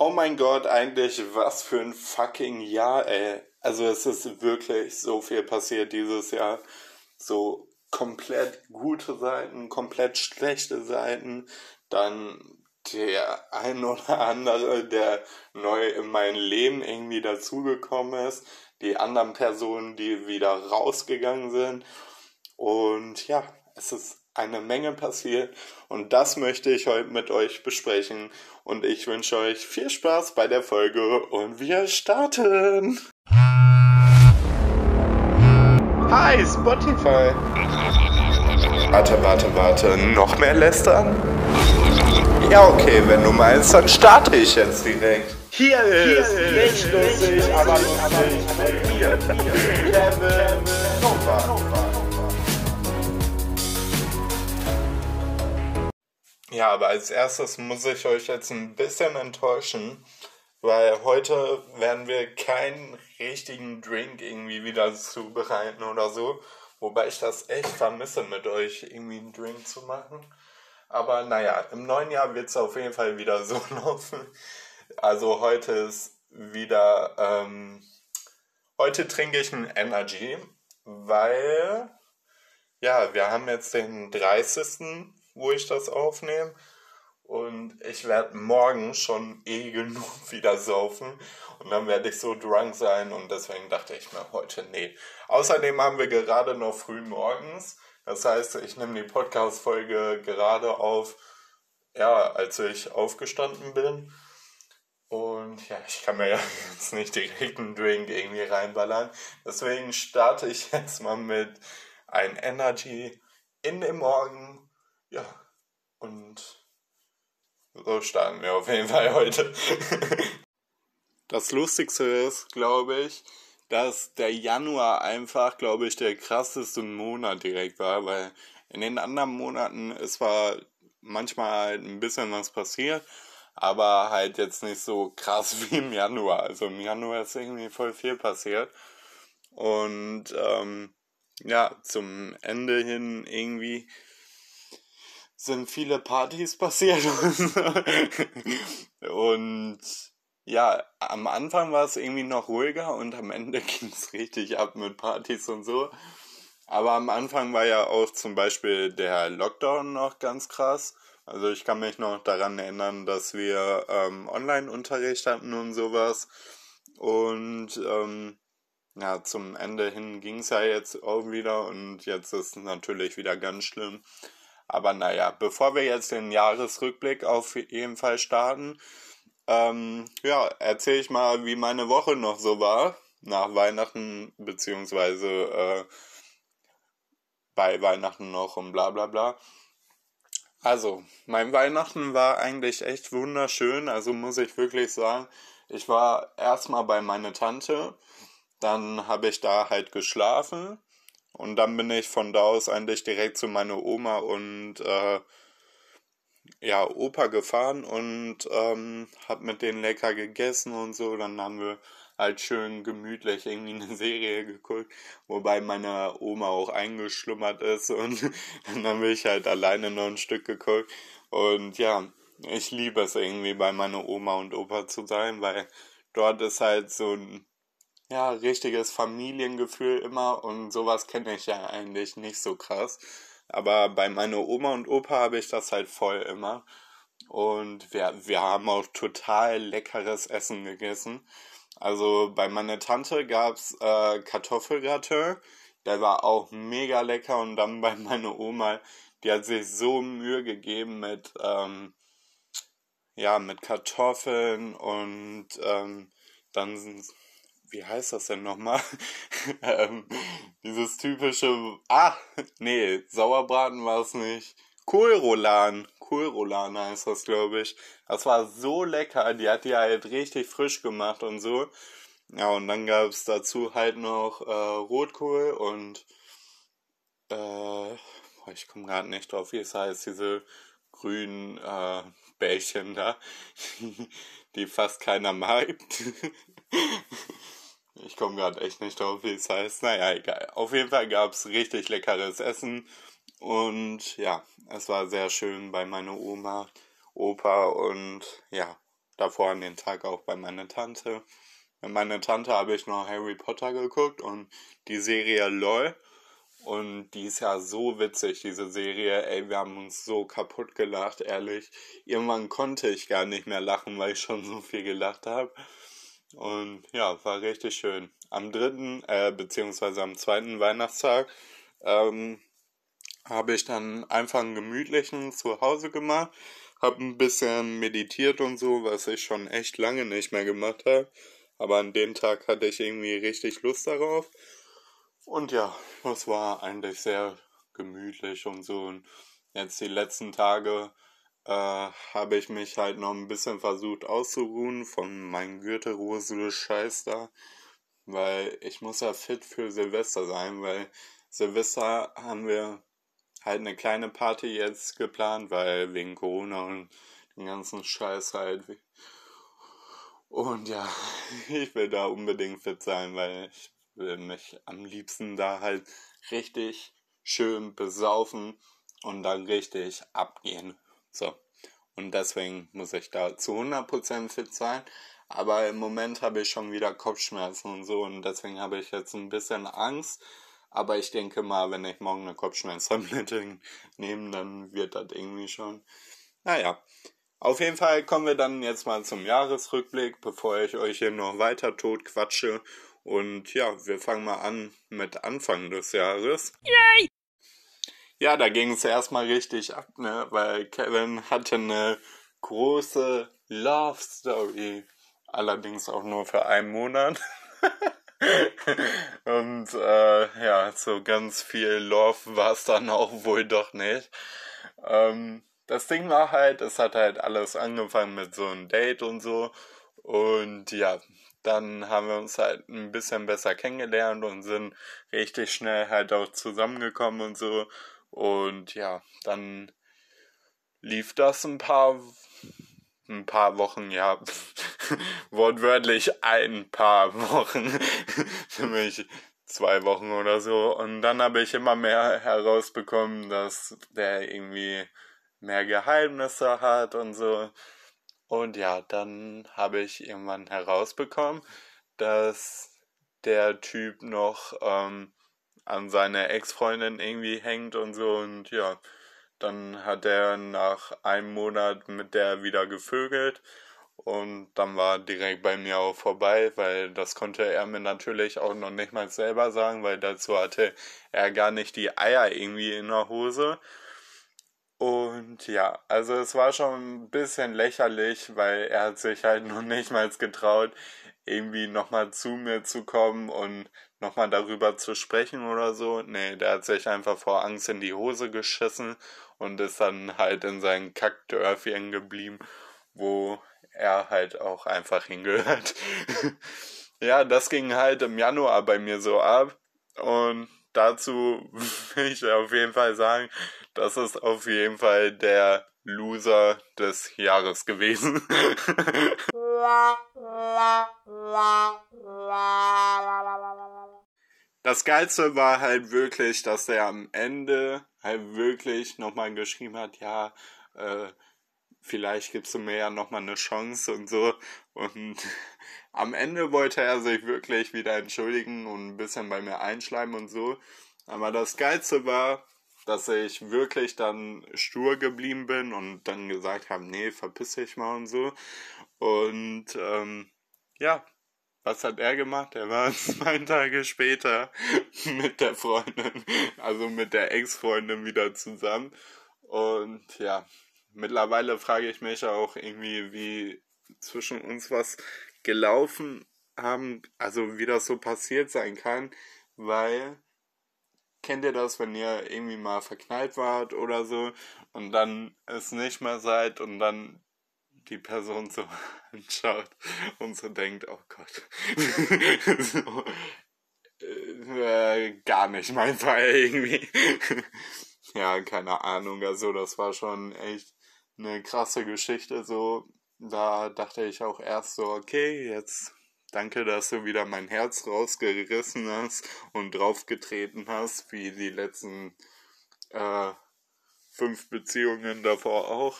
Oh mein Gott, eigentlich was für ein fucking Jahr, ey. Also es ist wirklich so viel passiert dieses Jahr. So komplett gute Seiten, komplett schlechte Seiten, dann der ein oder andere, der neu in mein Leben irgendwie dazugekommen ist, die anderen Personen, die wieder rausgegangen sind. Und ja, es ist eine Menge passiert und das möchte ich heute mit euch besprechen. Und ich wünsche euch viel Spaß bei der Folge und wir starten. Hi, Spotify. Warte, warte, warte. Noch mehr lästern? Ja, okay, wenn du meinst, dann starte ich jetzt direkt. Hier ist, Hier ist nicht lustig, aber lustig mit mir, Kevin Nova. Ja, aber als erstes muss ich euch jetzt ein bisschen enttäuschen, weil heute werden wir keinen richtigen Drink irgendwie wieder zubereiten oder so. Wobei ich das echt vermisse, mit euch irgendwie einen Drink zu machen. Aber naja, im neuen Jahr wird es auf jeden Fall wieder so laufen. Also heute ist wieder, ähm, heute trinke ich einen Energy, weil, ja, wir haben jetzt den 30 wo ich das aufnehme. Und ich werde morgen schon eh genug wieder saufen. Und dann werde ich so drunk sein. Und deswegen dachte ich mir heute, nee. Außerdem haben wir gerade noch früh morgens. Das heißt, ich nehme die Podcast-Folge gerade auf, ja, als ich aufgestanden bin. Und ja, ich kann mir ja jetzt nicht direkt einen Drink irgendwie reinballern. Deswegen starte ich jetzt mal mit ein Energy in den Morgen ja, und so starten wir auf jeden Fall heute. das Lustigste ist, glaube ich, dass der Januar einfach, glaube ich, der krasseste Monat direkt war, weil in den anderen Monaten ist zwar manchmal halt ein bisschen was passiert, aber halt jetzt nicht so krass wie im Januar. Also im Januar ist irgendwie voll viel passiert. Und ähm, ja, zum Ende hin irgendwie sind viele Partys passiert und ja, am Anfang war es irgendwie noch ruhiger und am Ende ging es richtig ab mit Partys und so. Aber am Anfang war ja auch zum Beispiel der Lockdown noch ganz krass. Also ich kann mich noch daran erinnern, dass wir ähm, Online-Unterricht hatten und sowas. Und ähm, ja, zum Ende hin ging es ja jetzt auch wieder und jetzt ist es natürlich wieder ganz schlimm. Aber naja, bevor wir jetzt den Jahresrückblick auf jeden Fall starten, ähm, ja, erzähle ich mal, wie meine Woche noch so war nach Weihnachten, beziehungsweise äh, bei Weihnachten noch und bla bla bla. Also, mein Weihnachten war eigentlich echt wunderschön, also muss ich wirklich sagen. Ich war erstmal bei meiner Tante, dann habe ich da halt geschlafen und dann bin ich von da aus eigentlich direkt zu meiner Oma und äh, ja, Opa gefahren und ähm, hab mit denen lecker gegessen und so. Dann haben wir halt schön gemütlich irgendwie eine Serie geguckt, wobei meine Oma auch eingeschlummert ist und dann habe ich halt alleine noch ein Stück geguckt. Und ja, ich liebe es irgendwie bei meiner Oma und Opa zu sein, weil dort ist halt so ein ja, richtiges Familiengefühl immer und sowas kenne ich ja eigentlich nicht so krass. Aber bei meiner Oma und Opa habe ich das halt voll immer. Und wir, wir haben auch total leckeres Essen gegessen. Also bei meiner Tante gab's äh, Kartoffelgratin. Der war auch mega lecker. Und dann bei meiner Oma, die hat sich so Mühe gegeben mit, ähm, ja, mit Kartoffeln und ähm, dann wie heißt das denn nochmal? ähm, dieses typische, ah, nee, Sauerbraten war es nicht. Kohlrolan, Kohlrolan heißt das, glaube ich. Das war so lecker, die hat die halt richtig frisch gemacht und so. Ja, und dann gab es dazu halt noch äh, Rotkohl und äh, ich komme gerade nicht drauf, wie es heißt, diese grünen äh, Bällchen da, die fast keiner mag. Ich komme gerade echt nicht drauf, wie es heißt. Naja, egal. Auf jeden Fall gab es richtig leckeres Essen. Und ja, es war sehr schön bei meiner Oma, Opa und ja, davor an den Tag auch bei meiner Tante. Mit meiner Tante habe ich noch Harry Potter geguckt und die Serie LOL. Und die ist ja so witzig, diese Serie. Ey, wir haben uns so kaputt gelacht, ehrlich. Irgendwann konnte ich gar nicht mehr lachen, weil ich schon so viel gelacht habe. Und ja, war richtig schön. Am dritten, äh, beziehungsweise am zweiten Weihnachtstag, ähm, habe ich dann einfach einen gemütlichen Zuhause gemacht, habe ein bisschen meditiert und so, was ich schon echt lange nicht mehr gemacht habe. Aber an dem Tag hatte ich irgendwie richtig Lust darauf. Und ja, es war eigentlich sehr gemütlich und so. Und jetzt die letzten Tage äh, habe ich mich halt noch ein bisschen versucht auszuruhen von meinem Gürtelrosel-Scheiß da. Weil ich muss ja fit für Silvester sein, weil Silvester haben wir halt eine kleine Party jetzt geplant, weil wegen Corona und den ganzen Scheiß halt. Und ja, ich will da unbedingt fit sein, weil ich will mich am liebsten da halt richtig schön besaufen und dann richtig abgehen. So. Und deswegen muss ich da zu 100% fit sein. Aber im Moment habe ich schon wieder Kopfschmerzen und so und deswegen habe ich jetzt ein bisschen Angst. Aber ich denke mal, wenn ich morgen eine Kopfschmerztablette nehme, dann wird das irgendwie schon. Naja, auf jeden Fall kommen wir dann jetzt mal zum Jahresrückblick, bevor ich euch hier noch weiter tot quatsche und ja, wir fangen mal an mit Anfang des Jahres. Yay! Ja, da ging es erstmal richtig ab, ne? Weil Kevin hatte eine große Love Story. Allerdings auch nur für einen Monat. Und äh, ja, so ganz viel Love war es dann auch wohl doch nicht. Ähm, das Ding war halt, es hat halt alles angefangen mit so einem Date und so. Und ja, dann haben wir uns halt ein bisschen besser kennengelernt und sind richtig schnell halt auch zusammengekommen und so. Und ja, dann lief das ein paar, ein paar Wochen, ja, wortwörtlich ein paar Wochen, nämlich zwei Wochen oder so. Und dann habe ich immer mehr herausbekommen, dass der irgendwie mehr Geheimnisse hat und so. Und ja, dann habe ich irgendwann herausbekommen, dass der Typ noch ähm, an seine Ex-Freundin irgendwie hängt und so. Und ja, dann hat er nach einem Monat mit der wieder gevögelt. Und dann war direkt bei mir auch vorbei, weil das konnte er mir natürlich auch noch nicht mal selber sagen, weil dazu hatte er gar nicht die Eier irgendwie in der Hose. Und ja, also es war schon ein bisschen lächerlich, weil er hat sich halt noch nicht mal getraut, irgendwie nochmal zu mir zu kommen und nochmal darüber zu sprechen oder so. Nee, der hat sich einfach vor Angst in die Hose geschissen und ist dann halt in seinem Kackdörfchen geblieben, wo er halt auch einfach hingehört. ja, das ging halt im Januar bei mir so ab und dazu will ich auf jeden Fall sagen, das ist auf jeden Fall der Loser des Jahres gewesen. Das Geilste war halt wirklich, dass er am Ende halt wirklich nochmal geschrieben hat, ja, äh, vielleicht gibst du mir ja nochmal eine Chance und so. Und am Ende wollte er sich wirklich wieder entschuldigen und ein bisschen bei mir einschleimen und so. Aber das Geilste war, dass ich wirklich dann stur geblieben bin und dann gesagt habe, nee, verpiss dich mal und so. Und ähm, ja, was hat er gemacht? Er war zwei Tage später mit der Freundin, also mit der Ex-Freundin wieder zusammen. Und ja, mittlerweile frage ich mich auch irgendwie, wie zwischen uns was gelaufen haben, also wie das so passiert sein kann, weil kennt ihr das, wenn ihr irgendwie mal verknallt wart oder so und dann es nicht mehr seid und dann die Person so anschaut und so denkt, oh Gott. so, äh, gar nicht mein Fall irgendwie. ja, keine Ahnung. Also das war schon echt eine krasse Geschichte. So, da dachte ich auch erst so, okay, jetzt Danke, dass du wieder mein Herz rausgerissen hast und draufgetreten hast, wie die letzten äh, fünf Beziehungen davor auch.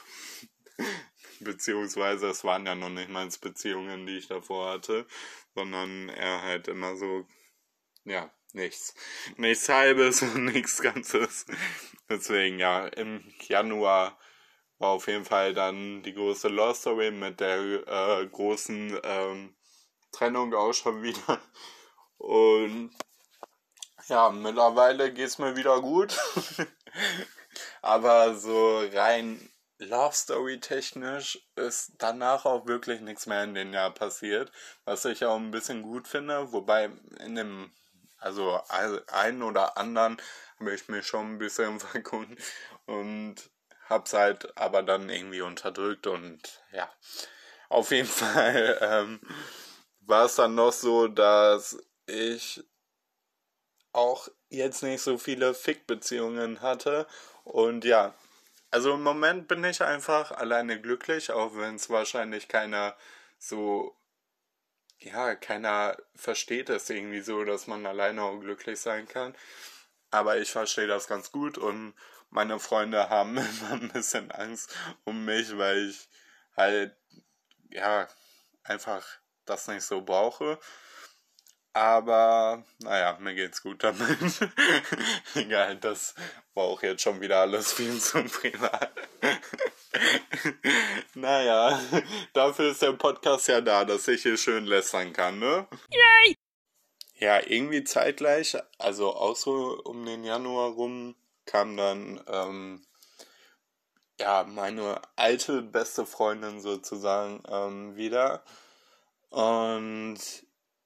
Beziehungsweise es waren ja noch nicht mal Beziehungen, die ich davor hatte, sondern er halt immer so, ja, nichts. Nichts halbes und nichts Ganzes. Deswegen, ja, im Januar war auf jeden Fall dann die große Lost Story mit der äh, großen ähm, Trennung auch schon wieder. Und ja, mittlerweile geht's mir wieder gut. Aber so rein Love Story technisch ist danach auch wirklich nichts mehr in dem Jahr passiert, was ich auch ein bisschen gut finde, wobei in dem, also einen oder anderen habe ich mir schon ein bisschen verkunden und hab's halt aber dann irgendwie unterdrückt und ja, auf jeden Fall ähm, war es dann noch so, dass ich auch jetzt nicht so viele Fick-Beziehungen hatte und ja, also im Moment bin ich einfach alleine glücklich, auch wenn es wahrscheinlich keiner so, ja, keiner versteht es irgendwie so, dass man alleine auch glücklich sein kann. Aber ich verstehe das ganz gut und meine Freunde haben immer ein bisschen Angst um mich, weil ich halt, ja, einfach das nicht so brauche. Aber naja, mir geht's gut damit. Egal, das war auch jetzt schon wieder alles viel zu privat. naja, dafür ist der Podcast ja da, dass ich hier schön lästern kann, ne? Yay! Ja, irgendwie zeitgleich, also auch so um den Januar rum, kam dann ähm, ja meine alte beste Freundin sozusagen ähm, wieder. Und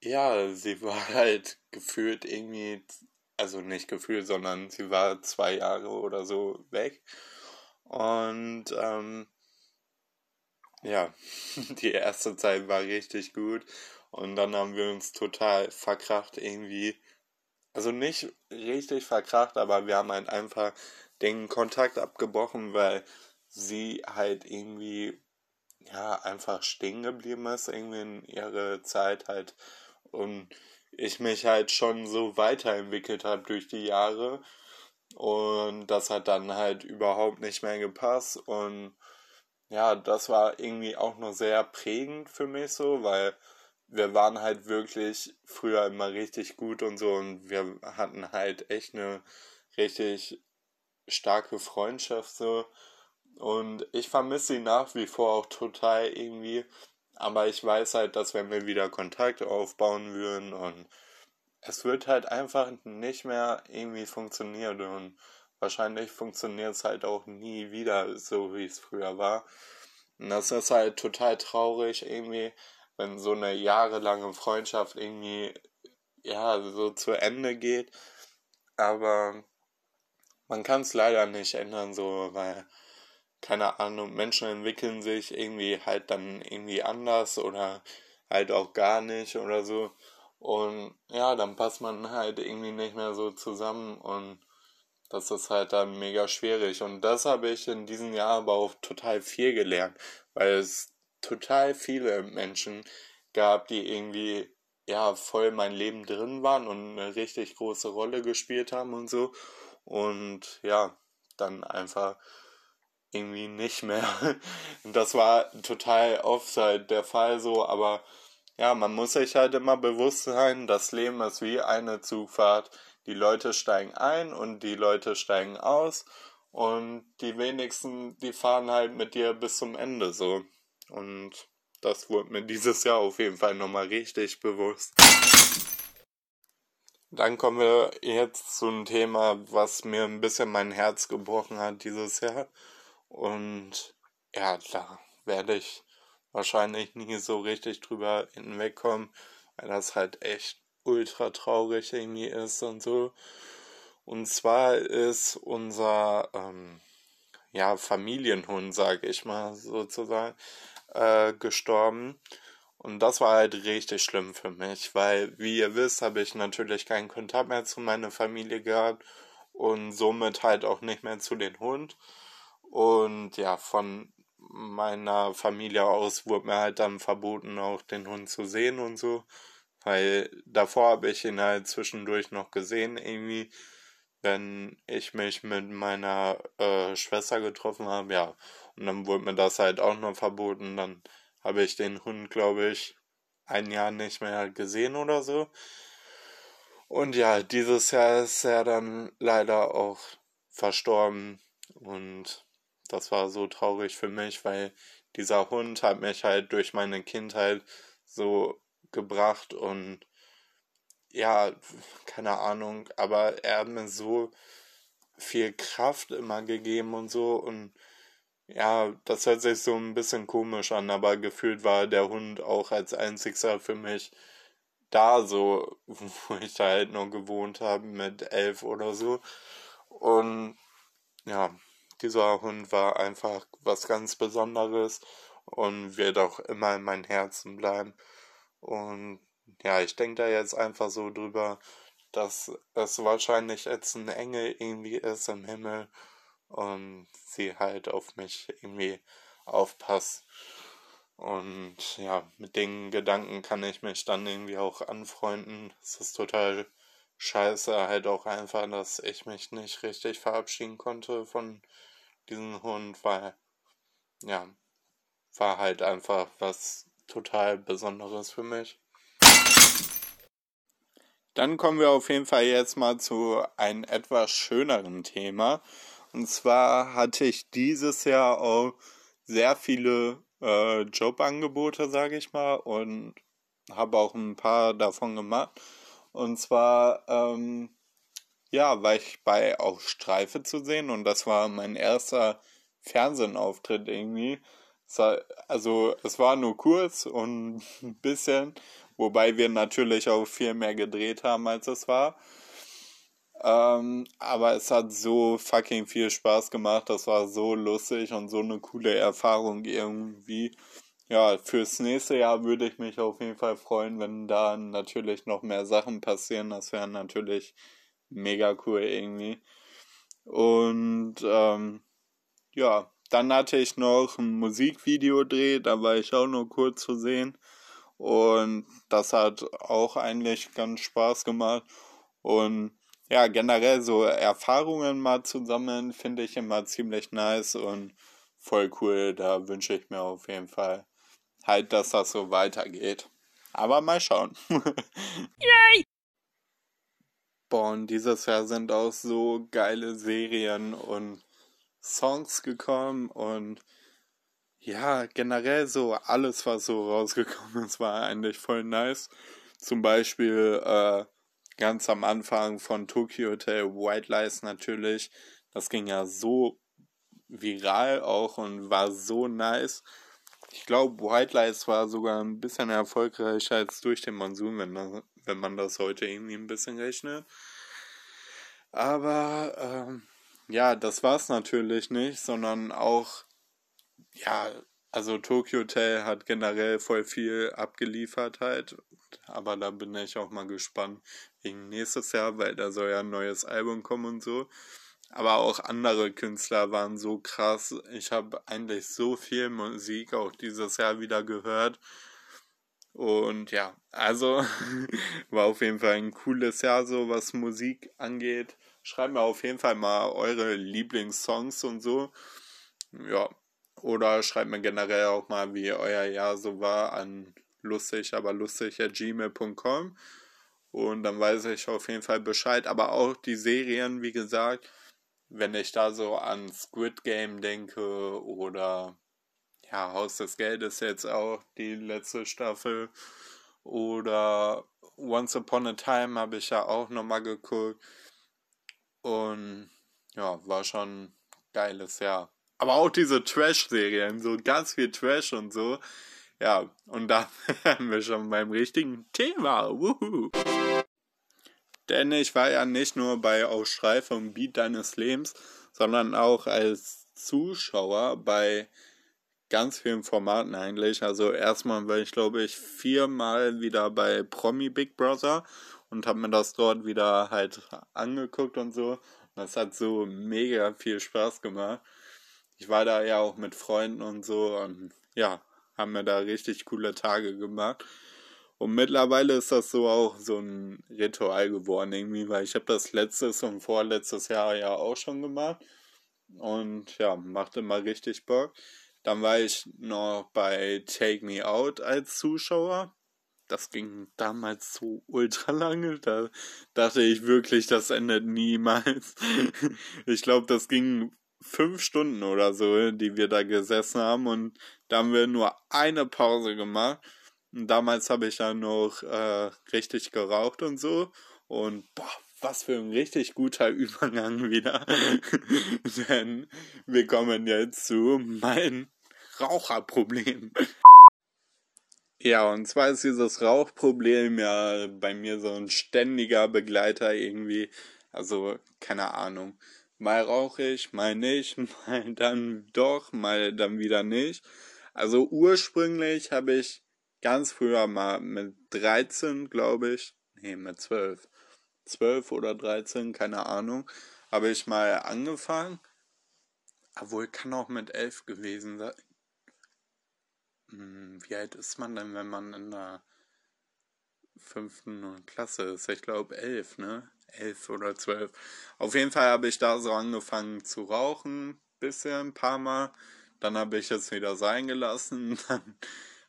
ja, sie war halt gefühlt irgendwie, also nicht gefühlt, sondern sie war zwei Jahre oder so weg. Und ähm, ja, die erste Zeit war richtig gut. Und dann haben wir uns total verkracht irgendwie. Also nicht richtig verkracht, aber wir haben halt einfach den Kontakt abgebrochen, weil sie halt irgendwie ja einfach stehen geblieben ist, irgendwie in ihrer Zeit halt und ich mich halt schon so weiterentwickelt habe durch die Jahre. Und das hat dann halt überhaupt nicht mehr gepasst. Und ja, das war irgendwie auch noch sehr prägend für mich so, weil wir waren halt wirklich früher immer richtig gut und so. Und wir hatten halt echt eine richtig starke Freundschaft so. Und ich vermisse sie nach wie vor auch total irgendwie aber ich weiß halt, dass wenn wir wieder Kontakt aufbauen würden und es wird halt einfach nicht mehr irgendwie funktionieren und wahrscheinlich funktioniert es halt auch nie wieder so, wie es früher war. Und das ist halt total traurig irgendwie, wenn so eine jahrelange Freundschaft irgendwie, ja, so zu Ende geht. Aber man kann es leider nicht ändern, so, weil keine Ahnung, Menschen entwickeln sich irgendwie halt dann irgendwie anders oder halt auch gar nicht oder so. Und ja, dann passt man halt irgendwie nicht mehr so zusammen und das ist halt dann mega schwierig. Und das habe ich in diesem Jahr aber auch total viel gelernt, weil es total viele Menschen gab, die irgendwie ja voll mein Leben drin waren und eine richtig große Rolle gespielt haben und so. Und ja, dann einfach irgendwie nicht mehr. Das war total halt der Fall so, aber ja, man muss sich halt immer bewusst sein, das Leben ist wie eine Zugfahrt. Die Leute steigen ein und die Leute steigen aus und die wenigsten, die fahren halt mit dir bis zum Ende so. Und das wurde mir dieses Jahr auf jeden Fall nochmal richtig bewusst. Dann kommen wir jetzt zu einem Thema, was mir ein bisschen mein Herz gebrochen hat dieses Jahr. Und ja, da werde ich wahrscheinlich nie so richtig drüber hinwegkommen, weil das halt echt ultra traurig irgendwie ist und so. Und zwar ist unser ähm, ja, Familienhund, sag ich mal sozusagen, äh, gestorben. Und das war halt richtig schlimm für mich, weil, wie ihr wisst, habe ich natürlich keinen Kontakt mehr zu meiner Familie gehabt und somit halt auch nicht mehr zu den Hund. Und ja, von meiner Familie aus wurde mir halt dann verboten, auch den Hund zu sehen und so. Weil davor habe ich ihn halt zwischendurch noch gesehen, irgendwie, wenn ich mich mit meiner äh, Schwester getroffen habe, ja. Und dann wurde mir das halt auch noch verboten. Dann habe ich den Hund, glaube ich, ein Jahr nicht mehr gesehen oder so. Und ja, dieses Jahr ist er dann leider auch verstorben. Und das war so traurig für mich, weil dieser Hund hat mich halt durch meine Kindheit so gebracht und ja, keine Ahnung, aber er hat mir so viel Kraft immer gegeben und so und ja, das hört sich so ein bisschen komisch an, aber gefühlt war der Hund auch als einzigster für mich da, so, wo ich da halt noch gewohnt habe mit elf oder so. Und ja, dieser Hund war einfach was ganz Besonderes und wird auch immer in mein Herzen bleiben. Und ja, ich denke da jetzt einfach so drüber, dass es wahrscheinlich jetzt ein Engel irgendwie ist im Himmel und sie halt auf mich irgendwie aufpasst. Und ja, mit den Gedanken kann ich mich dann irgendwie auch anfreunden. Es ist total scheiße, halt auch einfach, dass ich mich nicht richtig verabschieden konnte von diesem Hund, weil ja, war halt einfach was total Besonderes für mich. Dann kommen wir auf jeden Fall jetzt mal zu einem etwas schöneren Thema. Und zwar hatte ich dieses Jahr auch sehr viele äh, Jobangebote, sage ich mal, und habe auch ein paar davon gemacht. Und zwar, ähm, ja, war ich bei Auf Streife zu sehen und das war mein erster Fernsehauftritt irgendwie. also es war nur kurz und ein bisschen, wobei wir natürlich auch viel mehr gedreht haben, als es war. Ähm, aber es hat so fucking viel Spaß gemacht. Das war so lustig und so eine coole Erfahrung irgendwie. Ja, fürs nächste Jahr würde ich mich auf jeden Fall freuen, wenn da natürlich noch mehr Sachen passieren. Das wäre natürlich mega cool irgendwie. Und ähm, ja, dann hatte ich noch ein Musikvideo dreh, da war ich auch nur kurz zu sehen. Und das hat auch eigentlich ganz Spaß gemacht. Und ja, generell so Erfahrungen mal zu sammeln, finde ich immer ziemlich nice und voll cool. Da wünsche ich mir auf jeden Fall halt, dass das so weitergeht. Aber mal schauen. Yay! Und dieses Jahr sind auch so geile Serien und Songs gekommen und ja, generell so alles, was so rausgekommen ist, war eigentlich voll nice. Zum Beispiel äh, ganz am Anfang von Tokyo Hotel White Lies natürlich. Das ging ja so viral auch und war so nice. Ich glaube, White Lies war sogar ein bisschen erfolgreicher als durch den Monsun, wenn man, wenn man das heute irgendwie ein bisschen rechnet. Aber ähm, ja, das war es natürlich nicht, sondern auch, ja, also Tokyo Hotel hat generell voll viel abgeliefert halt. Aber da bin ich auch mal gespannt wegen nächstes Jahr, weil da soll ja ein neues Album kommen und so. Aber auch andere Künstler waren so krass. Ich habe eigentlich so viel Musik auch dieses Jahr wieder gehört. Und ja, also war auf jeden Fall ein cooles Jahr, so was Musik angeht. Schreibt mir auf jeden Fall mal eure Lieblingssongs und so. Ja, oder schreibt mir generell auch mal, wie euer Jahr so war an lustig, aber lustig gmail.com. Und dann weiß ich auf jeden Fall Bescheid. Aber auch die Serien, wie gesagt, wenn ich da so an Squid Game denke oder ja, Haus des Geldes jetzt auch die letzte Staffel oder Once Upon a Time habe ich ja auch nochmal geguckt. Und ja, war schon ein geiles Jahr. Aber auch diese Trash-Serien, so ganz viel Trash und so. Ja, und da haben wir schon beim richtigen Thema. Wuhu. Denn ich war ja nicht nur bei Aufschrei vom Beat deines Lebens, sondern auch als Zuschauer bei ganz vielen Formaten eigentlich. Also erstmal war ich, glaube ich, viermal wieder bei Promi Big Brother und habe mir das dort wieder halt angeguckt und so. Das hat so mega viel Spaß gemacht ich war da ja auch mit Freunden und so und ja, haben mir da richtig coole Tage gemacht. Und mittlerweile ist das so auch so ein Ritual geworden irgendwie, weil ich habe das letztes und vorletztes Jahr ja auch schon gemacht. Und ja, machte mal richtig Bock. Dann war ich noch bei Take Me Out als Zuschauer. Das ging damals so ultra lange. Da dachte ich wirklich, das endet niemals. Ich glaube, das ging fünf Stunden oder so, die wir da gesessen haben. Und da haben wir nur eine Pause gemacht. Und damals habe ich dann noch äh, richtig geraucht und so. Und boah, was für ein richtig guter Übergang wieder. Denn wir kommen jetzt zu meinem Raucherproblem. Ja, und zwar ist dieses Rauchproblem ja bei mir so ein ständiger Begleiter irgendwie. Also, keine Ahnung. Mal rauche ich, mal nicht, mal dann doch, mal dann wieder nicht. Also ursprünglich habe ich ganz früher mal mit 13, glaube ich, nee, mit 12, 12 oder 13, keine Ahnung, habe ich mal angefangen. Obwohl, kann auch mit 11 gewesen sein. Hm, wie alt ist man denn, wenn man in der fünften Klasse ist? Ich glaube 11, ne? 11 oder 12. Auf jeden Fall habe ich da so angefangen zu rauchen, bisschen, ein paar Mal. Dann habe ich es wieder sein gelassen. Dann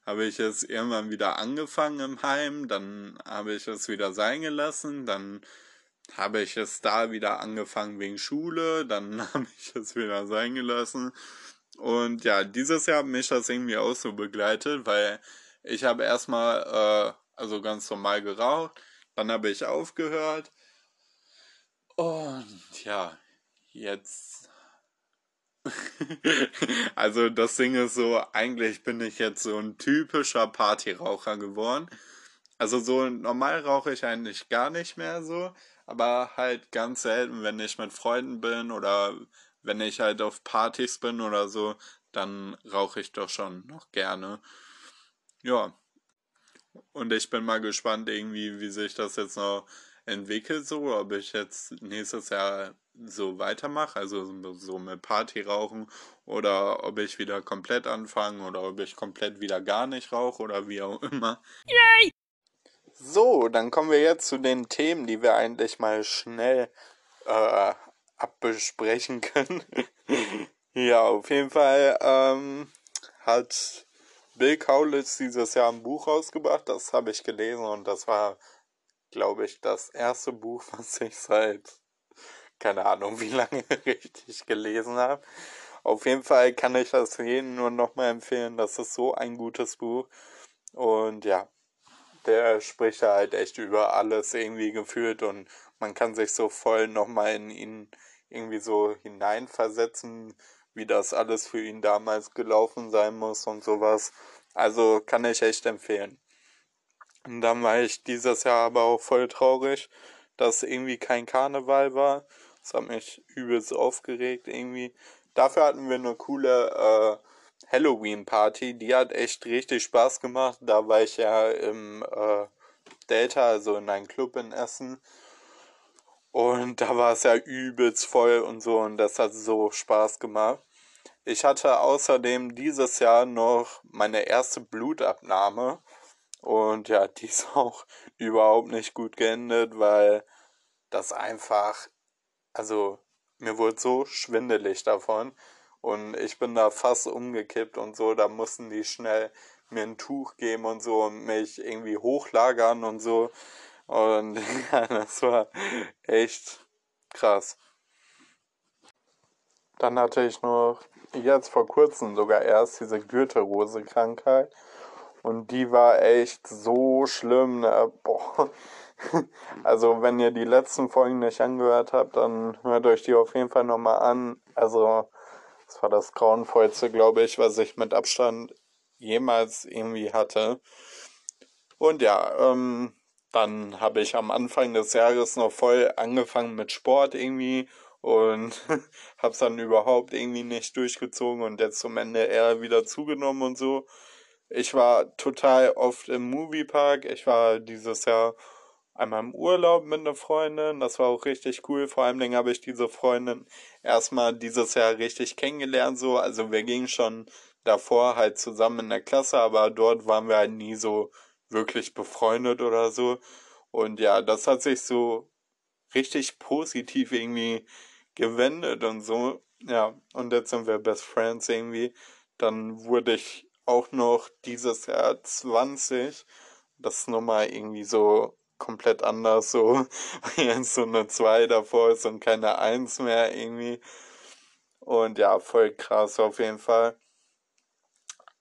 habe ich es irgendwann wieder angefangen im Heim, dann habe ich es wieder sein gelassen, dann habe ich es da wieder angefangen wegen Schule, dann habe ich es wieder sein gelassen. Und ja, dieses Jahr hat mich das irgendwie auch so begleitet, weil ich habe erstmal, äh, also ganz normal geraucht, dann habe ich aufgehört. Und ja, jetzt also das Ding ist so, eigentlich bin ich jetzt so ein typischer Partyraucher geworden. Also so normal rauche ich eigentlich gar nicht mehr so, aber halt ganz selten, wenn ich mit Freunden bin oder wenn ich halt auf Partys bin oder so, dann rauche ich doch schon noch gerne. Ja. Und ich bin mal gespannt irgendwie, wie sich das jetzt noch entwickelt, so, ob ich jetzt nächstes Jahr so weitermache, also so mit Party rauchen oder ob ich wieder komplett anfange oder ob ich komplett wieder gar nicht rauche oder wie auch immer. Yay! So, dann kommen wir jetzt zu den Themen, die wir eigentlich mal schnell äh, abbesprechen können. ja, auf jeden Fall ähm, hat Bill Kaulitz dieses Jahr ein Buch rausgebracht, das habe ich gelesen und das war, glaube ich, das erste Buch, was ich seit keine Ahnung, wie lange richtig gelesen habe. Auf jeden Fall kann ich das jedem nur nochmal empfehlen. Das ist so ein gutes Buch. Und ja, der spricht halt echt über alles irgendwie gefühlt und man kann sich so voll nochmal in ihn irgendwie so hineinversetzen, wie das alles für ihn damals gelaufen sein muss und sowas. Also kann ich echt empfehlen. Und dann war ich dieses Jahr aber auch voll traurig, dass irgendwie kein Karneval war. Das hat mich übelst aufgeregt irgendwie. Dafür hatten wir eine coole äh, Halloween-Party. Die hat echt richtig Spaß gemacht. Da war ich ja im äh, Delta, also in einem Club in Essen. Und da war es ja übelst voll und so. Und das hat so Spaß gemacht. Ich hatte außerdem dieses Jahr noch meine erste Blutabnahme. Und ja, die ist auch überhaupt nicht gut geendet, weil das einfach also mir wurde so schwindelig davon. Und ich bin da fast umgekippt und so, da mussten die schnell mir ein Tuch geben und so und mich irgendwie hochlagern und so. Und ja, das war echt krass. Dann hatte ich noch jetzt vor kurzem sogar erst diese Gürtelrose-Krankheit und die war echt so schlimm. Ne? Boah, also, wenn ihr die letzten Folgen nicht angehört habt, dann hört euch die auf jeden Fall nochmal an. Also, das war das grauenvollste, glaube ich, was ich mit Abstand jemals irgendwie hatte. Und ja, ähm, dann habe ich am Anfang des Jahres noch voll angefangen mit Sport irgendwie und habe es dann überhaupt irgendwie nicht durchgezogen und jetzt zum Ende eher wieder zugenommen und so. Ich war total oft im Moviepark. Ich war dieses Jahr einmal im Urlaub mit einer Freundin. Das war auch richtig cool. Vor Dingen habe ich diese Freundin erstmal dieses Jahr richtig kennengelernt. So, also wir gingen schon davor halt zusammen in der Klasse, aber dort waren wir halt nie so wirklich befreundet oder so. Und ja, das hat sich so richtig positiv irgendwie gewendet und so. Ja, und jetzt sind wir Best Friends irgendwie. Dann wurde ich auch noch dieses Jahr 20. Das ist nochmal irgendwie so komplett anders, so jetzt so eine 2 davor ist und keine 1 mehr irgendwie. Und ja, voll krass auf jeden Fall.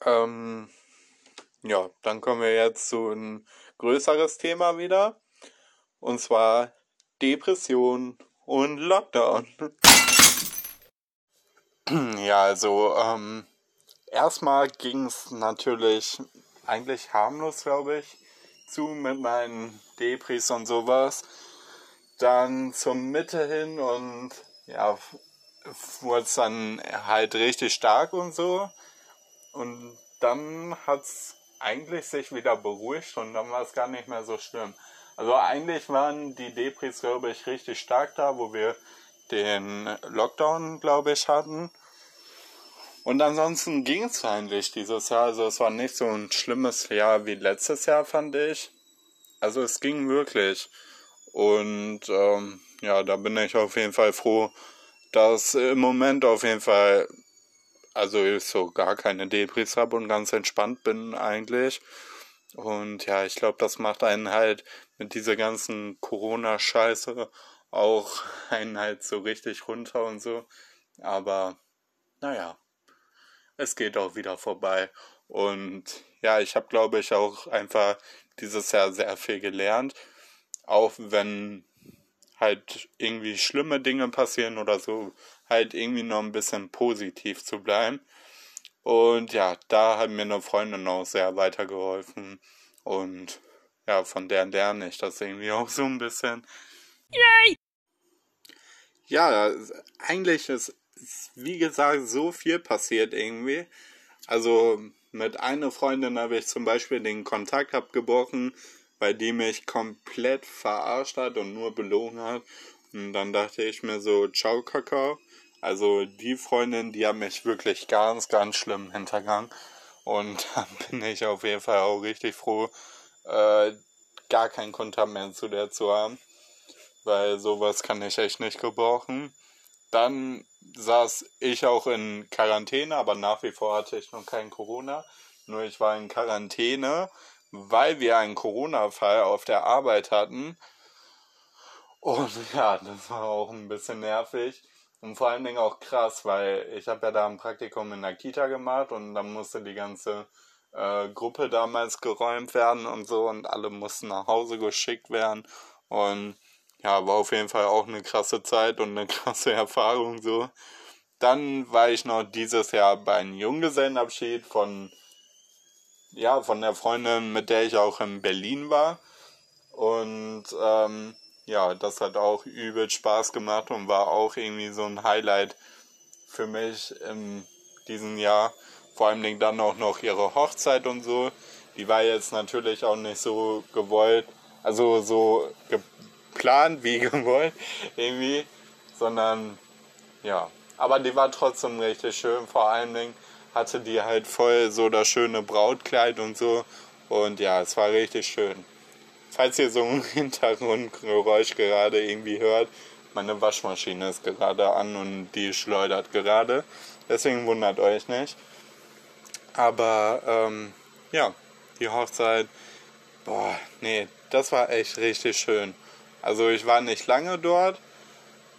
Ähm, ja, dann kommen wir jetzt zu ein größeres Thema wieder. Und zwar Depression und Lockdown. ja, also ähm, erstmal ging es natürlich eigentlich harmlos, glaube ich, zu mit meinen Depris und sowas. Dann zur Mitte hin und ja, wurde es dann halt richtig stark und so. Und dann hat es eigentlich sich wieder beruhigt und dann war es gar nicht mehr so schlimm. Also eigentlich waren die Depris, glaube ich, richtig stark da, wo wir den Lockdown, glaube ich, hatten. Und ansonsten ging es eigentlich dieses Jahr. Also es war nicht so ein schlimmes Jahr wie letztes Jahr, fand ich. Also es ging wirklich. Und ähm, ja, da bin ich auf jeden Fall froh, dass im Moment auf jeden Fall, also ich so gar keine Debris habe und ganz entspannt bin eigentlich. Und ja, ich glaube, das macht einen halt mit dieser ganzen Corona-Scheiße auch einen halt so richtig runter und so. Aber naja, es geht auch wieder vorbei. Und ja, ich habe, glaube ich, auch einfach dieses Jahr sehr viel gelernt. Auch wenn halt irgendwie schlimme Dinge passieren oder so, halt irgendwie noch ein bisschen positiv zu bleiben. Und ja, da hat mir eine Freundin auch sehr weitergeholfen. Und ja, von der lerne ich das irgendwie auch so ein bisschen. Yay! Ja, eigentlich ist wie gesagt, so viel passiert irgendwie. Also mit einer Freundin habe ich zum Beispiel den Kontakt abgebrochen, weil die mich komplett verarscht hat und nur belogen hat. Und dann dachte ich mir so, ciao Kakao. Also die Freundin, die hat mich wirklich ganz, ganz schlimm hintergangen. Und da bin ich auf jeden Fall auch richtig froh, äh, gar keinen Kontakt mehr zu der zu haben. Weil sowas kann ich echt nicht gebrauchen. Dann saß ich auch in Quarantäne, aber nach wie vor hatte ich noch kein Corona. Nur ich war in Quarantäne, weil wir einen Corona-Fall auf der Arbeit hatten. Und ja, das war auch ein bisschen nervig. Und vor allen Dingen auch krass, weil ich habe ja da ein Praktikum in der Kita gemacht und dann musste die ganze äh, Gruppe damals geräumt werden und so und alle mussten nach Hause geschickt werden. Und ja, war auf jeden Fall auch eine krasse Zeit und eine krasse Erfahrung so. Dann war ich noch dieses Jahr bei einem Junggesellenabschied von, ja, von der Freundin, mit der ich auch in Berlin war. Und ähm, ja, das hat auch übel Spaß gemacht und war auch irgendwie so ein Highlight für mich in diesem Jahr. Vor allem dann auch noch ihre Hochzeit und so. Die war jetzt natürlich auch nicht so gewollt, also so geplant wie gewollt irgendwie, sondern ja. Aber die war trotzdem richtig schön. Vor allen Dingen hatte die halt voll so das schöne Brautkleid und so. Und ja, es war richtig schön. Falls ihr so ein Hintergrundgeräusch gerade irgendwie hört, meine Waschmaschine ist gerade an und die schleudert gerade. Deswegen wundert euch nicht. Aber ähm, ja, die Hochzeit, boah, nee, das war echt richtig schön. Also ich war nicht lange dort,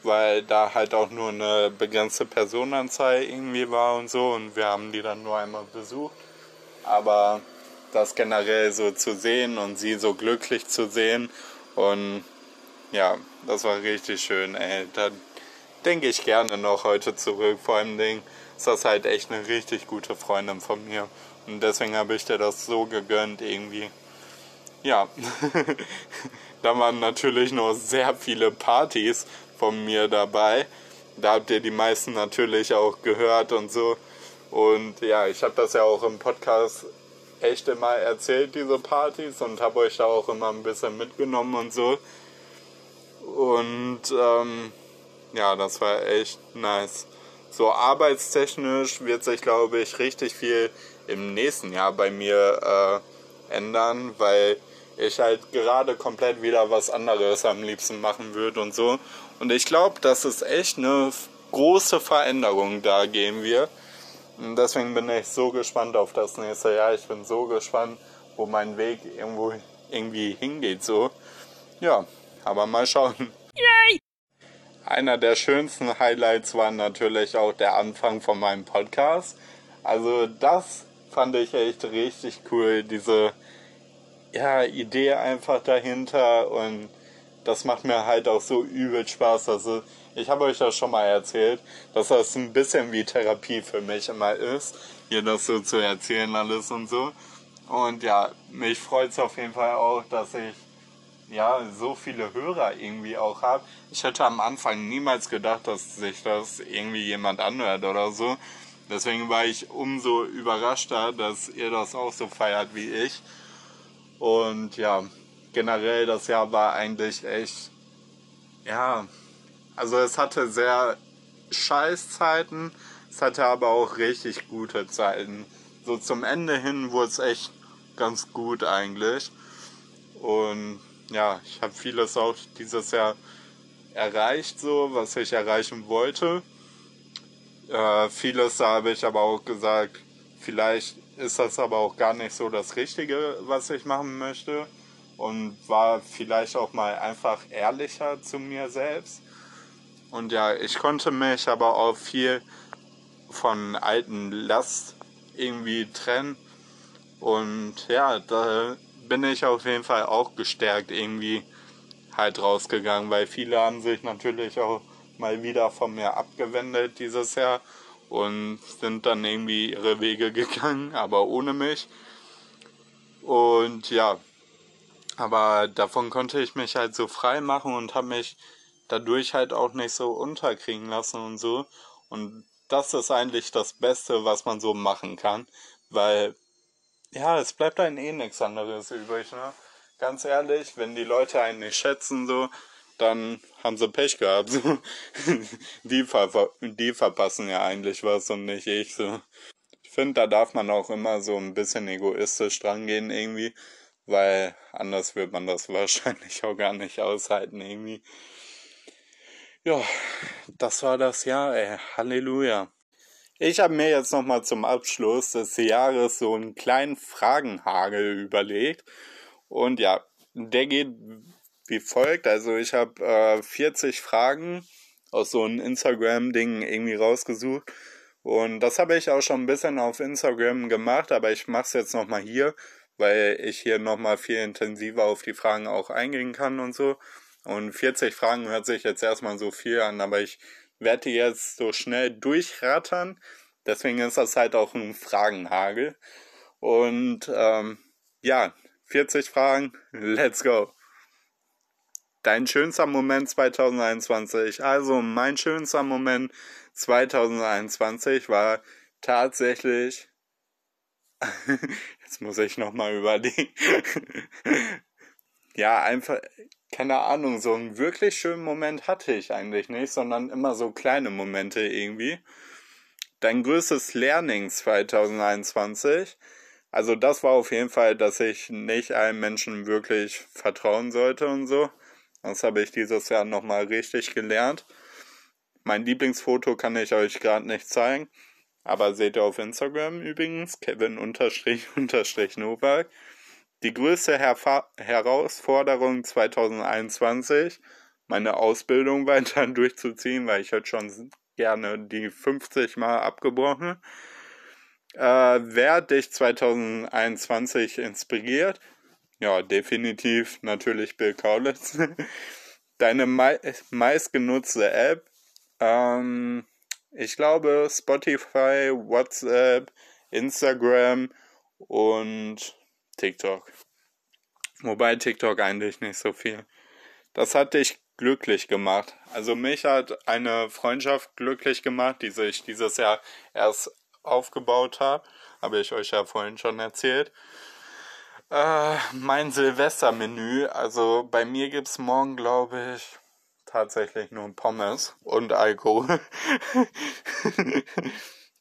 weil da halt auch nur eine begrenzte Personenanzahl irgendwie war und so und wir haben die dann nur einmal besucht. Aber das generell so zu sehen und sie so glücklich zu sehen und ja, das war richtig schön, ey. Da denke ich gerne noch heute zurück. Vor allem ist das halt echt eine richtig gute Freundin von mir. Und deswegen habe ich dir das so gegönnt irgendwie. Ja. Da waren natürlich noch sehr viele Partys von mir dabei. Da habt ihr die meisten natürlich auch gehört und so. Und ja, ich habe das ja auch im Podcast echt immer erzählt, diese Partys, und habe euch da auch immer ein bisschen mitgenommen und so. Und ähm, ja, das war echt nice. So arbeitstechnisch wird sich, glaube ich, richtig viel im nächsten Jahr bei mir äh, ändern, weil ich halt gerade komplett wieder was anderes am liebsten machen würde und so. Und ich glaube, das ist echt eine große Veränderung da gehen wir. Und deswegen bin ich so gespannt auf das nächste Jahr. Ich bin so gespannt, wo mein Weg irgendwo irgendwie hingeht. So, ja, aber mal schauen. Yay! Einer der schönsten Highlights war natürlich auch der Anfang von meinem Podcast. Also das fand ich echt richtig cool, diese ja, Idee einfach dahinter und das macht mir halt auch so übel Spaß. Also ich habe euch das schon mal erzählt, dass das ein bisschen wie Therapie für mich immer ist, hier das so zu erzählen alles und so. Und ja, mich freut es auf jeden Fall auch, dass ich ja so viele Hörer irgendwie auch habe. Ich hätte am Anfang niemals gedacht, dass sich das irgendwie jemand anhört oder so. Deswegen war ich umso überraschter, dass ihr das auch so feiert wie ich. Und ja, generell das Jahr war eigentlich echt, ja, also es hatte sehr scheiß Zeiten, es hatte aber auch richtig gute Zeiten. So zum Ende hin wurde es echt ganz gut eigentlich. Und ja, ich habe vieles auch dieses Jahr erreicht, so was ich erreichen wollte. Äh, vieles habe ich aber auch gesagt, vielleicht ist das aber auch gar nicht so das Richtige, was ich machen möchte. Und war vielleicht auch mal einfach ehrlicher zu mir selbst. Und ja, ich konnte mich aber auch viel von alten Last irgendwie trennen. Und ja, da bin ich auf jeden Fall auch gestärkt irgendwie halt rausgegangen, weil viele haben sich natürlich auch mal wieder von mir abgewendet dieses Jahr und sind dann irgendwie ihre Wege gegangen, aber ohne mich. Und ja, aber davon konnte ich mich halt so frei machen und habe mich dadurch halt auch nicht so unterkriegen lassen und so. Und das ist eigentlich das Beste, was man so machen kann, weil ja, es bleibt einem eh nichts anderes übrig, ne? Ganz ehrlich, wenn die Leute einen nicht schätzen, so, dann haben sie Pech gehabt. So. Die, ver die verpassen ja eigentlich was und nicht ich. So. Ich finde, da darf man auch immer so ein bisschen egoistisch dran gehen irgendwie, weil anders wird man das wahrscheinlich auch gar nicht aushalten irgendwie. Ja, das war das Jahr, ey. Halleluja. Ich habe mir jetzt nochmal zum Abschluss des Jahres so einen kleinen Fragenhagel überlegt. Und ja, der geht wie folgt. Also ich habe äh, 40 Fragen aus so einem Instagram-Ding irgendwie rausgesucht. Und das habe ich auch schon ein bisschen auf Instagram gemacht, aber ich mache es jetzt nochmal hier, weil ich hier nochmal viel intensiver auf die Fragen auch eingehen kann und so. Und 40 Fragen hört sich jetzt erstmal so viel an, aber ich werde die jetzt so schnell durchrattern. Deswegen ist das halt auch ein Fragenhagel. Und ähm, ja, 40 Fragen, let's go. Dein schönster Moment 2021. Also mein schönster Moment 2021 war tatsächlich. Jetzt muss ich nochmal überlegen. ja, einfach, keine Ahnung, so einen wirklich schönen Moment hatte ich eigentlich nicht, sondern immer so kleine Momente irgendwie. Dein größtes Learning 2021. Also das war auf jeden Fall, dass ich nicht allen Menschen wirklich vertrauen sollte und so. Das habe ich dieses Jahr nochmal richtig gelernt. Mein Lieblingsfoto kann ich euch gerade nicht zeigen, aber seht ihr auf Instagram übrigens, Kevin unterstrich unterstrich Novak. Die größte Herfa Herausforderung 2021, meine Ausbildung weiter durchzuziehen, weil ich hätte schon gerne die 50 Mal abgebrochen. Äh, wer dich 2021 inspiriert? Ja, definitiv natürlich Bill Kaulitz. Deine mei meistgenutzte App? Ähm, ich glaube Spotify, WhatsApp, Instagram und TikTok. Wobei TikTok eigentlich nicht so viel. Das hat dich glücklich gemacht. Also mich hat eine Freundschaft glücklich gemacht, die sich dieses Jahr erst aufgebaut hat. Habe ich euch ja vorhin schon erzählt. Äh, mein Silvestermenü, also bei mir gibt es morgen, glaube ich, tatsächlich nur Pommes und Alkohol.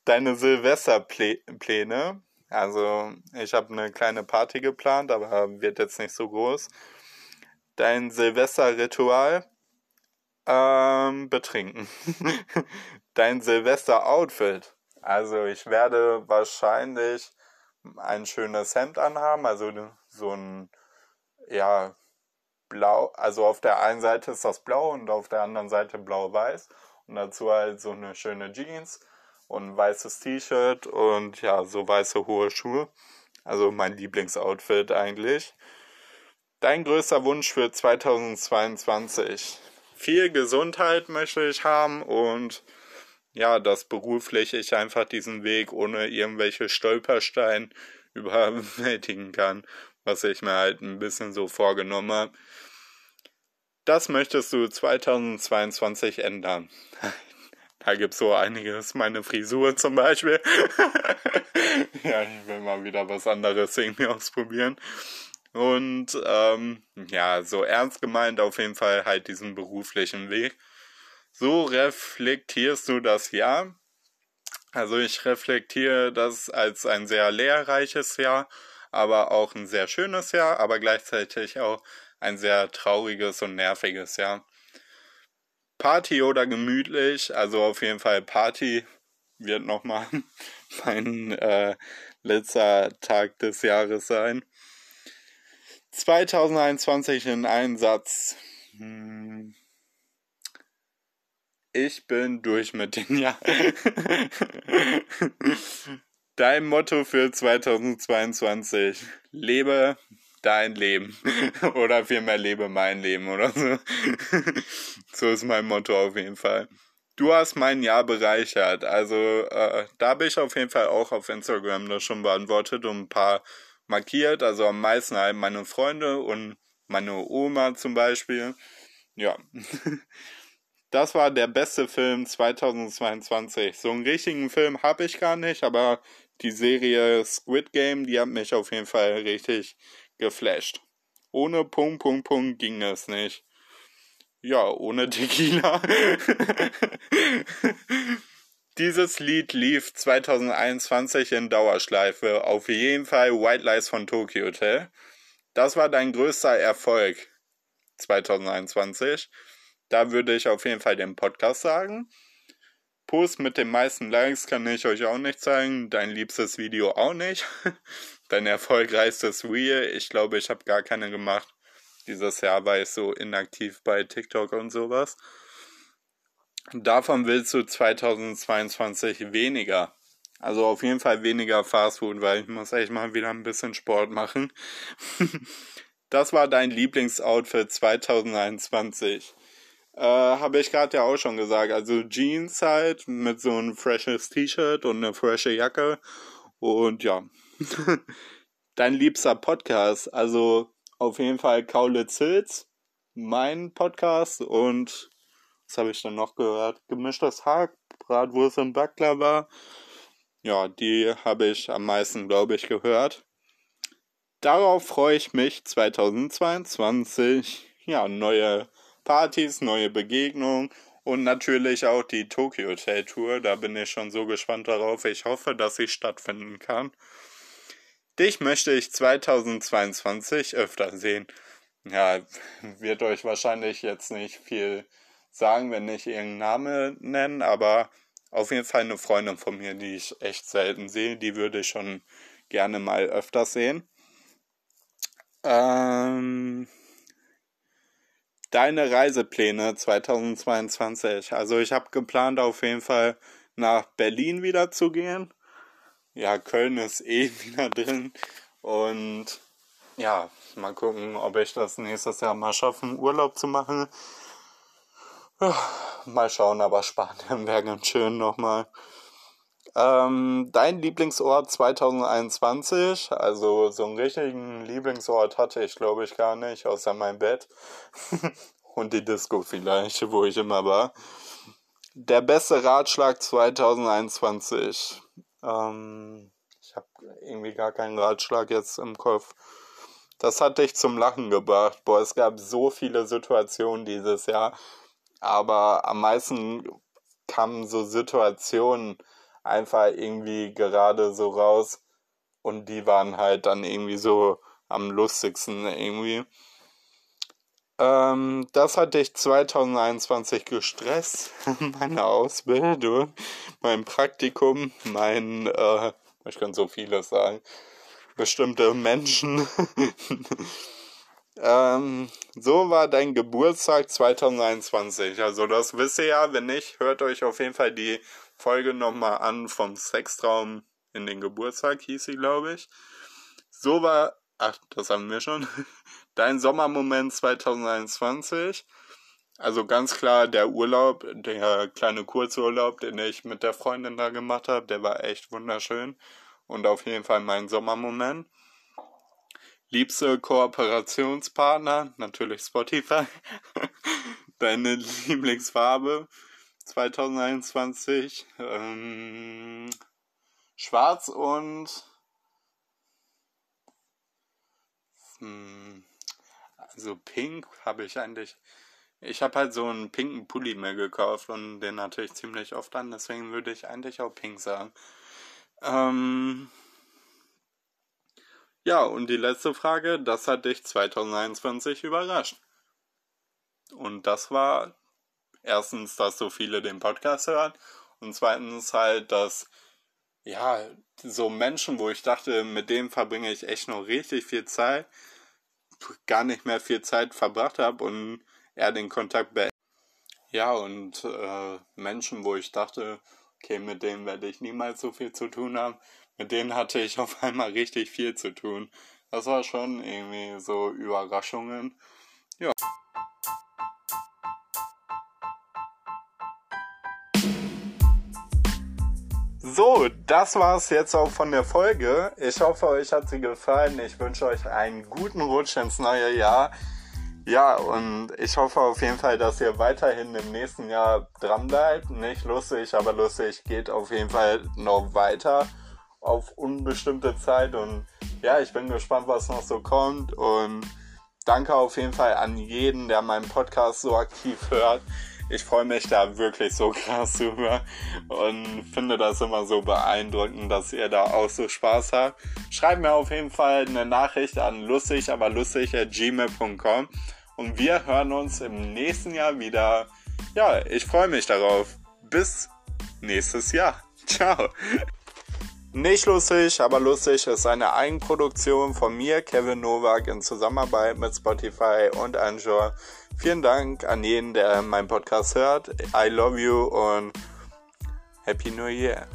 Deine Silvesterpläne, also ich habe eine kleine Party geplant, aber wird jetzt nicht so groß. Dein Silvesterritual, Ähm, betrinken. Dein Silvester-Outfit. Also ich werde wahrscheinlich ein schönes Hemd anhaben, also so ein, ja, blau, also auf der einen Seite ist das blau und auf der anderen Seite blau-weiß und dazu halt so eine schöne Jeans und ein weißes T-Shirt und ja, so weiße hohe Schuhe. Also mein Lieblingsoutfit eigentlich. Dein größter Wunsch für 2022? Viel Gesundheit möchte ich haben und ja, dass beruflich ich einfach diesen Weg ohne irgendwelche Stolpersteine überwältigen kann, was ich mir halt ein bisschen so vorgenommen habe. Das möchtest du 2022 ändern. Da gibt's so einiges, meine Frisur zum Beispiel. ja, ich will mal wieder was anderes irgendwie ausprobieren. Und ähm, ja, so ernst gemeint auf jeden Fall halt diesen beruflichen Weg. So reflektierst du das Jahr. Also ich reflektiere das als ein sehr lehrreiches Jahr, aber auch ein sehr schönes Jahr, aber gleichzeitig auch ein sehr trauriges und nerviges Jahr. Party oder gemütlich, also auf jeden Fall Party wird nochmal mein äh, letzter Tag des Jahres sein. 2021 in einem Satz. Hm. Ich bin durch mit dem Jahr. Dein Motto für 2022. Lebe dein Leben. oder vielmehr lebe mein Leben oder so. so ist mein Motto auf jeden Fall. Du hast mein Jahr bereichert. Also äh, da habe ich auf jeden Fall auch auf Instagram das schon beantwortet und ein paar markiert. Also am meisten halt meine Freunde und meine Oma zum Beispiel. Ja. Das war der beste Film 2022. So einen richtigen Film habe ich gar nicht, aber die Serie Squid Game, die hat mich auf jeden Fall richtig geflasht. Ohne Punkt, Punkt, Punkt ging es nicht. Ja, ohne Tequila. Dieses Lied lief 2021 in Dauerschleife. Auf jeden Fall White Lies von Tokyo Hotel. Das war dein größter Erfolg 2021. Da würde ich auf jeden Fall den Podcast sagen. Post mit den meisten Likes kann ich euch auch nicht zeigen. Dein liebstes Video auch nicht. Dein erfolgreichstes Reel. Ich glaube, ich habe gar keine gemacht. Dieses Jahr war ich so inaktiv bei TikTok und sowas. Davon willst du 2022 weniger. Also auf jeden Fall weniger Fastfood, weil ich muss echt mal wieder ein bisschen Sport machen. das war dein Lieblingsoutfit 2021. Äh, Habe ich gerade ja auch schon gesagt. Also Jeans halt mit so ein freshes T-Shirt und eine frische Jacke. Und ja. Dein liebster Podcast. Also auf jeden Fall Kaulitz Hills, mein Podcast. Und was habe ich dann noch gehört? Gemischtes Hack, Bratwurst und Baklava. Ja, die habe ich am meisten, glaube ich, gehört. Darauf freue ich mich 2022. Ja, neue Partys, neue Begegnungen und natürlich auch die Tokyo Hotel Tour. Da bin ich schon so gespannt darauf. Ich hoffe, dass sie stattfinden kann. Dich möchte ich 2022 öfter sehen. Ja, wird euch wahrscheinlich jetzt nicht viel sagen, wenn ich irgendeinen Namen nenne, aber auf jeden Fall eine Freundin von mir, die ich echt selten sehe, die würde ich schon gerne mal öfter sehen. Ähm, deine Reisepläne 2022. Also ich habe geplant, auf jeden Fall nach Berlin wieder zu gehen. Ja, Köln ist eh wieder drin. Und ja, mal gucken, ob ich das nächstes Jahr mal schaffe, Urlaub zu machen. Mal schauen, aber Spanien wäre ganz schön nochmal. Ähm, dein Lieblingsort 2021, also so einen richtigen Lieblingsort hatte ich glaube ich gar nicht, außer mein Bett und die Disco vielleicht, wo ich immer war. Der beste Ratschlag 2021. Ähm, ich habe irgendwie gar keinen Ratschlag jetzt im Kopf. Das hat dich zum Lachen gebracht. Boah, es gab so viele Situationen dieses Jahr, aber am meisten kamen so Situationen, einfach irgendwie gerade so raus und die waren halt dann irgendwie so am lustigsten irgendwie. Ähm, das hat dich 2021 gestresst. Meine Ausbildung, mein Praktikum, mein, äh, ich kann so vieles sagen, bestimmte Menschen. ähm, so war dein Geburtstag 2021. Also das wisst ihr ja. Wenn nicht, hört euch auf jeden Fall die Folge nochmal an vom Sextraum in den Geburtstag, hieß sie, glaube ich. So war, ach, das haben wir schon. Dein Sommermoment 2021. Also ganz klar der Urlaub, der kleine Kurzurlaub, den ich mit der Freundin da gemacht habe, der war echt wunderschön. Und auf jeden Fall mein Sommermoment. Liebste Kooperationspartner, natürlich Spotify. Deine Lieblingsfarbe 2021. Ähm, schwarz und hm, also pink habe ich eigentlich. Ich habe halt so einen pinken Pulli mir gekauft und den hatte ich ziemlich oft an, deswegen würde ich eigentlich auch pink sagen. Ähm, ja, und die letzte Frage, das hat dich 2021 überrascht. Und das war erstens, dass so viele den Podcast hören und zweitens halt, dass ja, so Menschen, wo ich dachte, mit denen verbringe ich echt noch richtig viel Zeit, gar nicht mehr viel Zeit verbracht habe und er den Kontakt beendet. Ja, und äh, Menschen, wo ich dachte, okay, mit denen werde ich niemals so viel zu tun haben, mit denen hatte ich auf einmal richtig viel zu tun. Das war schon irgendwie so Überraschungen. Ja. So, das war's jetzt auch von der Folge. Ich hoffe, euch hat sie gefallen. Ich wünsche euch einen guten Rutsch ins neue Jahr. Ja, und ich hoffe auf jeden Fall, dass ihr weiterhin im nächsten Jahr dran bleibt. Nicht lustig, aber lustig geht auf jeden Fall noch weiter auf unbestimmte Zeit. Und ja, ich bin gespannt, was noch so kommt. Und danke auf jeden Fall an jeden, der meinen Podcast so aktiv hört ich freue mich da wirklich so krass drüber und finde das immer so beeindruckend, dass ihr da auch so Spaß habt. Schreibt mir auf jeden Fall eine Nachricht an lustig, aber lustig at gmail.com und wir hören uns im nächsten Jahr wieder. Ja, ich freue mich darauf. Bis nächstes Jahr. Ciao. Nicht lustig, aber lustig ist eine Eigenproduktion von mir, Kevin Nowak, in Zusammenarbeit mit Spotify und Anjor. Vielen Dank an jeden, der meinen Podcast hört. I love you und Happy New Year.